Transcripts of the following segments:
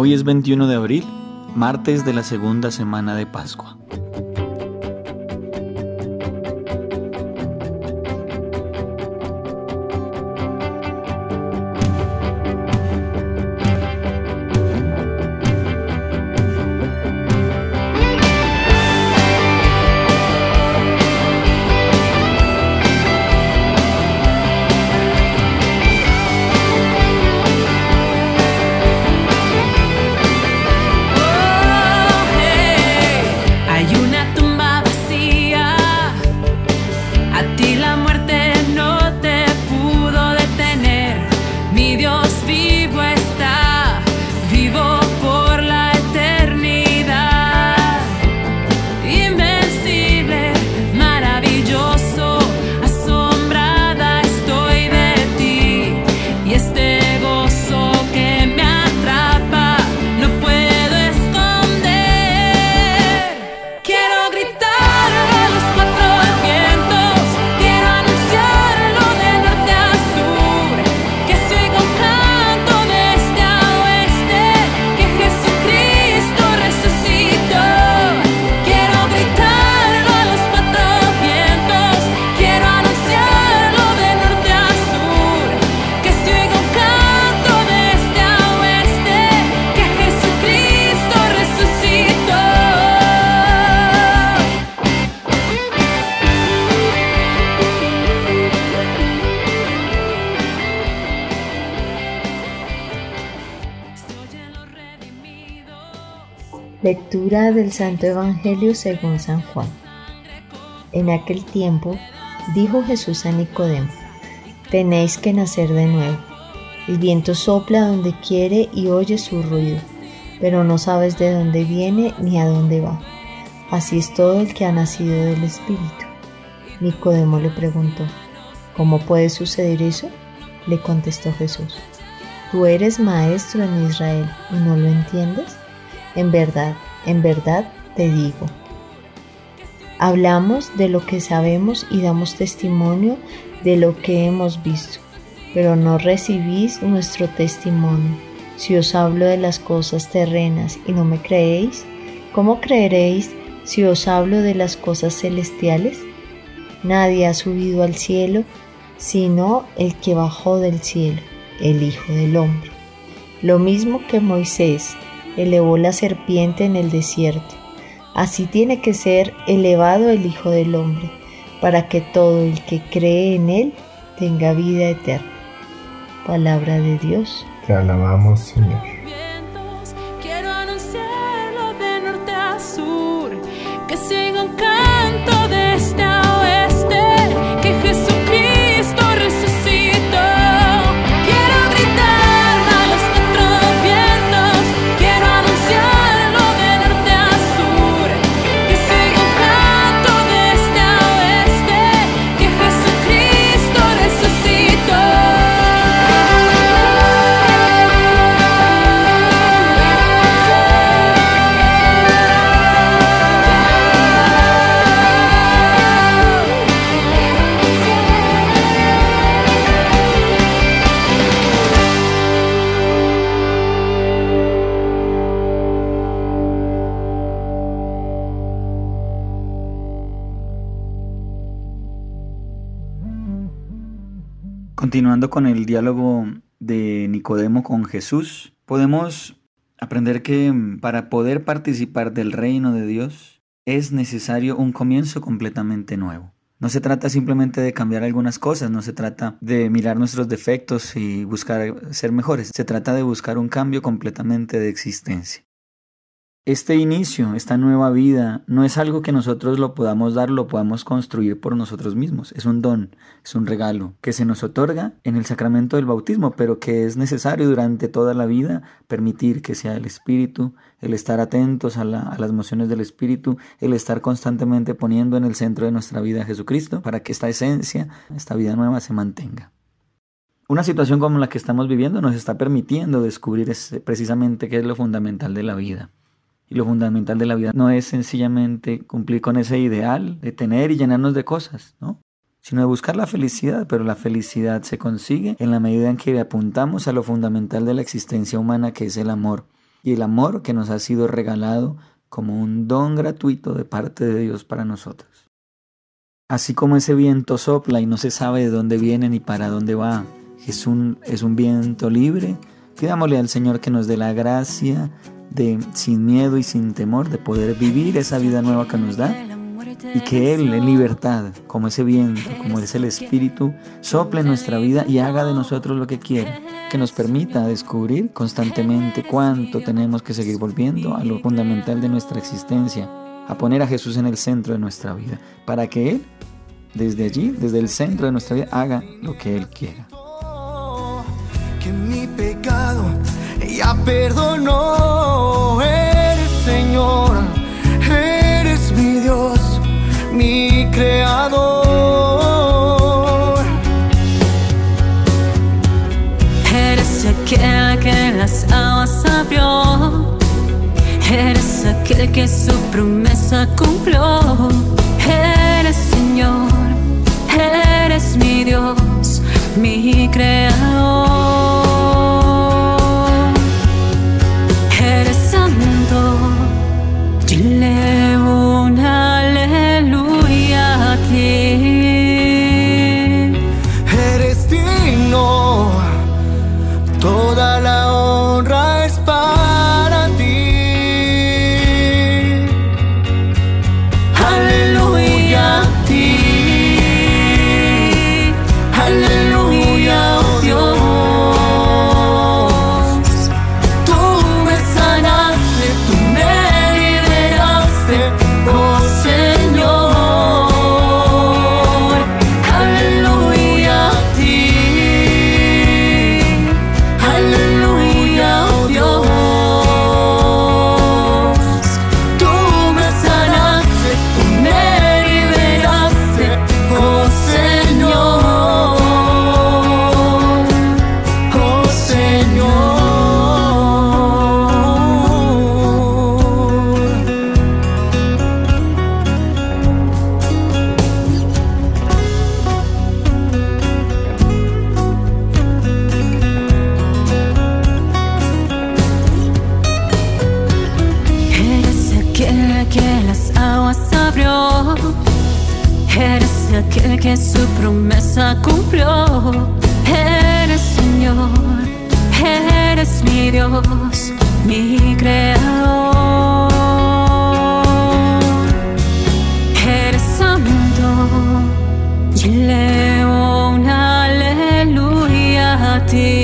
Hoy es 21 de abril, martes de la segunda semana de Pascua. Lectura del Santo Evangelio según San Juan. En aquel tiempo dijo Jesús a Nicodemo, tenéis que nacer de nuevo. El viento sopla donde quiere y oye su ruido, pero no sabes de dónde viene ni a dónde va. Así es todo el que ha nacido del Espíritu. Nicodemo le preguntó, ¿cómo puede suceder eso? Le contestó Jesús, tú eres maestro en Israel y no lo entiendes. En verdad, en verdad te digo. Hablamos de lo que sabemos y damos testimonio de lo que hemos visto, pero no recibís nuestro testimonio. Si os hablo de las cosas terrenas y no me creéis, ¿cómo creeréis si os hablo de las cosas celestiales? Nadie ha subido al cielo sino el que bajó del cielo, el Hijo del Hombre. Lo mismo que Moisés elevó la serpiente en el desierto. Así tiene que ser elevado el Hijo del Hombre, para que todo el que cree en Él tenga vida eterna. Palabra de Dios. Te alabamos, Señor. Continuando con el diálogo de Nicodemo con Jesús, podemos aprender que mm, para poder participar del reino de Dios es necesario un comienzo completamente nuevo. No se trata simplemente de cambiar algunas cosas, no se trata de mirar nuestros defectos y buscar ser mejores, se trata de buscar un cambio completamente de existencia. Este inicio, esta nueva vida, no es algo que nosotros lo podamos dar, lo podamos construir por nosotros mismos. Es un don, es un regalo que se nos otorga en el sacramento del bautismo, pero que es necesario durante toda la vida permitir que sea el Espíritu, el estar atentos a, la, a las mociones del Espíritu, el estar constantemente poniendo en el centro de nuestra vida a Jesucristo para que esta esencia, esta vida nueva se mantenga. Una situación como la que estamos viviendo nos está permitiendo descubrir precisamente qué es lo fundamental de la vida. Y lo fundamental de la vida no es sencillamente cumplir con ese ideal de tener y llenarnos de cosas, ¿no? Sino de buscar la felicidad, pero la felicidad se consigue en la medida en que apuntamos a lo fundamental de la existencia humana que es el amor. y el amor que nos ha sido regalado como un don gratuito de parte de Dios para nosotros. Así como ese viento sopla y no se sabe de dónde viene ni para dónde va, es un, es un viento libre, pidámosle al Señor que nos dé la gracia de, sin miedo y sin temor, de poder vivir esa vida nueva que nos da y que Él en libertad, como ese viento, como es el Espíritu, sople nuestra vida y haga de nosotros lo que quiere, que nos permita descubrir constantemente cuánto tenemos que seguir volviendo a lo fundamental de nuestra existencia, a poner a Jesús en el centro de nuestra vida, para que Él, desde allí, desde el centro de nuestra vida, haga lo que Él quiera. Que mi pecado ya perdonó, Aquel que su promesa cumplió. Eres Señor, eres mi Dios, mi creador. Que las aguas abrió. Eres aquel que su promesa cumplió. Eres Señor, eres mi Dios, mi creador. Eres santo, dile un aleluya a ti.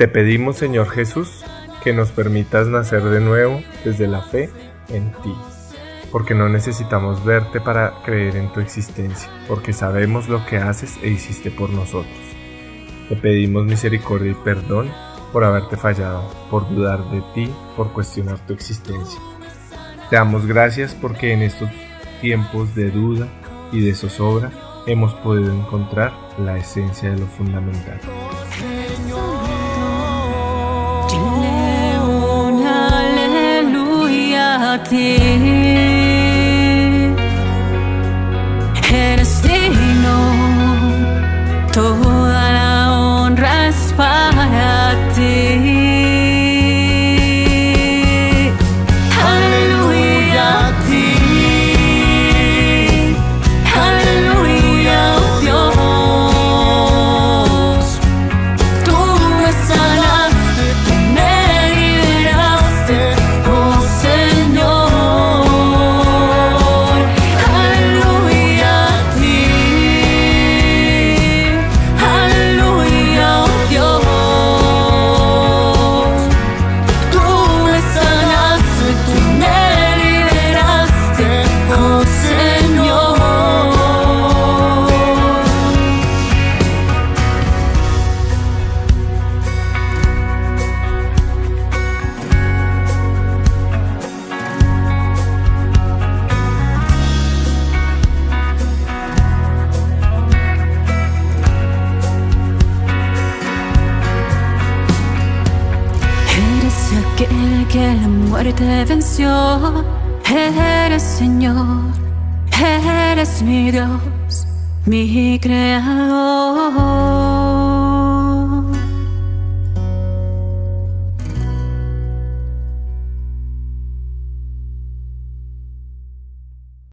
Te pedimos, Señor Jesús, que nos permitas nacer de nuevo desde la fe en ti, porque no necesitamos verte para creer en tu existencia, porque sabemos lo que haces e hiciste por nosotros. Te pedimos misericordia y perdón por haberte fallado, por dudar de ti, por cuestionar tu existencia. Te damos gracias porque en estos tiempos de duda y de zozobra hemos podido encontrar la esencia de lo fundamental. Aleluya la muerte venció. Eres Señor, eres mi Dios, mi creador.